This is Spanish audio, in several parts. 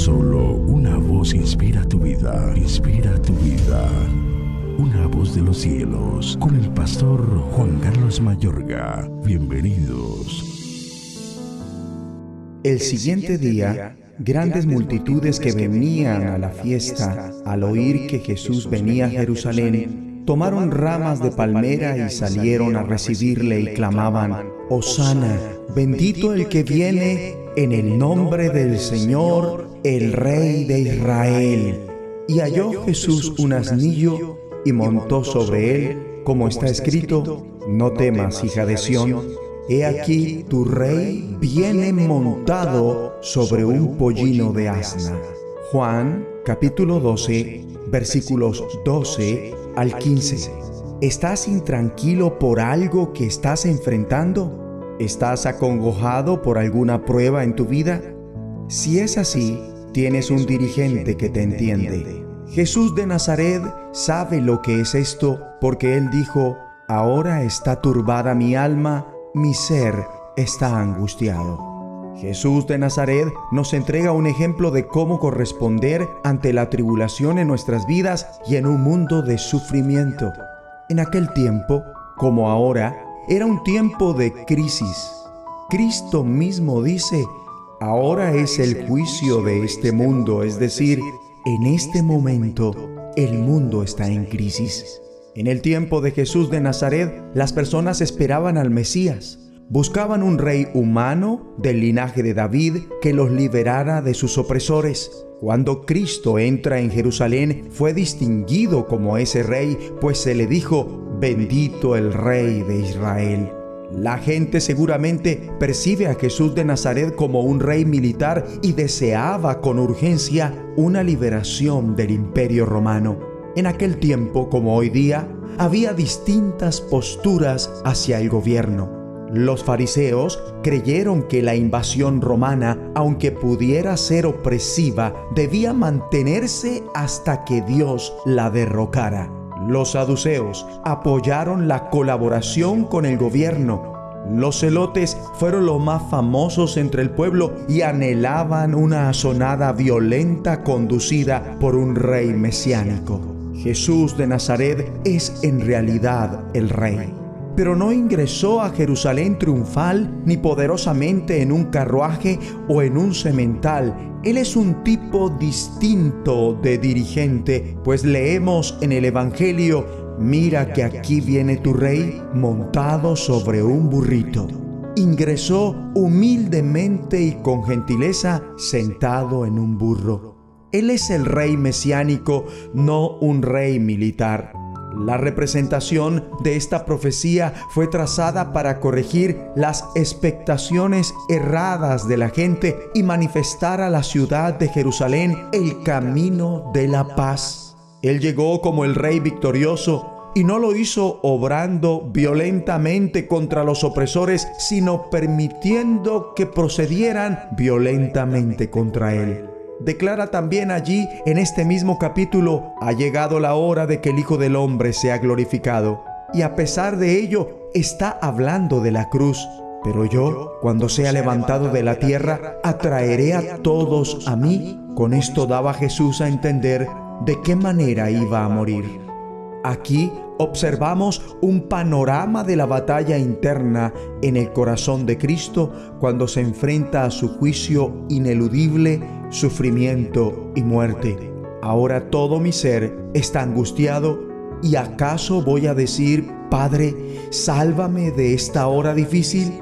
Solo una voz inspira tu vida, inspira tu vida. Una voz de los cielos, con el pastor Juan Carlos Mayorga. Bienvenidos. El siguiente día, grandes multitudes que venían a la fiesta, al oír que Jesús venía a Jerusalén, tomaron ramas de palmera y salieron a recibirle y clamaban, Osana, bendito el que viene en el nombre del Señor, el Rey de Israel. Y halló Jesús un asnillo y montó sobre él, como está escrito, no temas, hija de Sión, he aquí tu rey viene montado sobre un pollino de asna. Juan capítulo 12, versículos 12 al 15. ¿Estás intranquilo por algo que estás enfrentando? ¿Estás acongojado por alguna prueba en tu vida? Si es así, tienes un dirigente que te entiende. Jesús de Nazaret sabe lo que es esto porque Él dijo, ahora está turbada mi alma, mi ser está angustiado. Jesús de Nazaret nos entrega un ejemplo de cómo corresponder ante la tribulación en nuestras vidas y en un mundo de sufrimiento. En aquel tiempo, como ahora, era un tiempo de crisis. Cristo mismo dice, ahora es el juicio de este mundo, es decir, en este momento el mundo está en crisis. En el tiempo de Jesús de Nazaret, las personas esperaban al Mesías. Buscaban un rey humano del linaje de David que los liberara de sus opresores. Cuando Cristo entra en Jerusalén, fue distinguido como ese rey, pues se le dijo, bendito el rey de Israel. La gente seguramente percibe a Jesús de Nazaret como un rey militar y deseaba con urgencia una liberación del imperio romano. En aquel tiempo, como hoy día, había distintas posturas hacia el gobierno. Los fariseos creyeron que la invasión romana, aunque pudiera ser opresiva, debía mantenerse hasta que Dios la derrocara. Los saduceos apoyaron la colaboración con el gobierno. Los celotes fueron los más famosos entre el pueblo y anhelaban una asonada violenta conducida por un rey mesiánico. Jesús de Nazaret es en realidad el rey pero no ingresó a Jerusalén triunfal ni poderosamente en un carruaje o en un semental. Él es un tipo distinto de dirigente, pues leemos en el Evangelio, mira que aquí viene tu rey montado sobre un burrito. Ingresó humildemente y con gentileza sentado en un burro. Él es el rey mesiánico, no un rey militar. La representación de esta profecía fue trazada para corregir las expectaciones erradas de la gente y manifestar a la ciudad de Jerusalén el camino de la paz. Él llegó como el rey victorioso y no lo hizo obrando violentamente contra los opresores, sino permitiendo que procedieran violentamente contra él declara también allí en este mismo capítulo, ha llegado la hora de que el Hijo del Hombre sea glorificado. Y a pesar de ello, está hablando de la cruz. Pero yo, cuando sea levantado de la tierra, atraeré a todos a mí. Con esto daba Jesús a entender de qué manera iba a morir. Aquí observamos un panorama de la batalla interna en el corazón de Cristo cuando se enfrenta a su juicio ineludible, sufrimiento y muerte. Ahora todo mi ser está angustiado y acaso voy a decir, Padre, sálvame de esta hora difícil?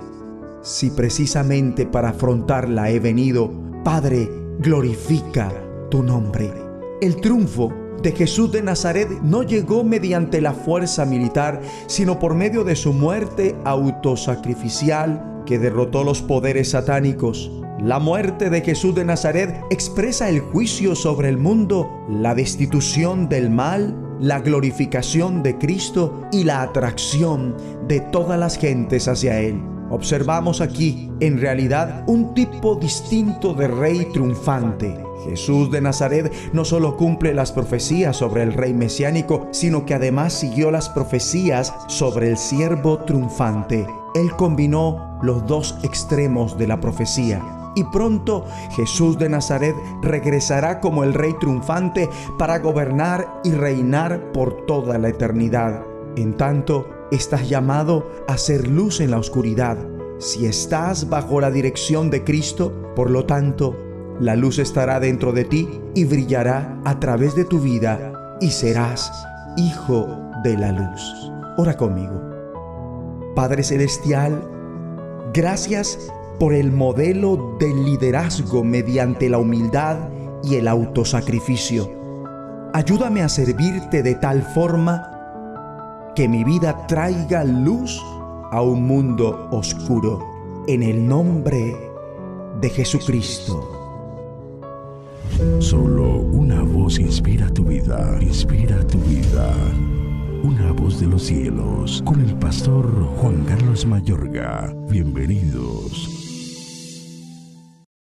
Si precisamente para afrontarla he venido, Padre, glorifica tu nombre. El triunfo de Jesús de Nazaret no llegó mediante la fuerza militar, sino por medio de su muerte autosacrificial que derrotó los poderes satánicos. La muerte de Jesús de Nazaret expresa el juicio sobre el mundo, la destitución del mal, la glorificación de Cristo y la atracción de todas las gentes hacia Él. Observamos aquí, en realidad, un tipo distinto de rey triunfante. Jesús de Nazaret no solo cumple las profecías sobre el rey mesiánico, sino que además siguió las profecías sobre el siervo triunfante. Él combinó los dos extremos de la profecía y pronto Jesús de Nazaret regresará como el Rey triunfante para gobernar y reinar por toda la eternidad. En tanto, estás llamado a ser luz en la oscuridad. Si estás bajo la dirección de Cristo, por lo tanto, la luz estará dentro de ti y brillará a través de tu vida y serás hijo de la luz. Ora conmigo. Padre Celestial, gracias por el modelo de liderazgo mediante la humildad y el autosacrificio. Ayúdame a servirte de tal forma que mi vida traiga luz a un mundo oscuro. En el nombre de Jesucristo. Solo una voz inspira tu vida, inspira tu vida. Una voz de los cielos, con el pastor Juan Carlos Mayorga. Bienvenidos.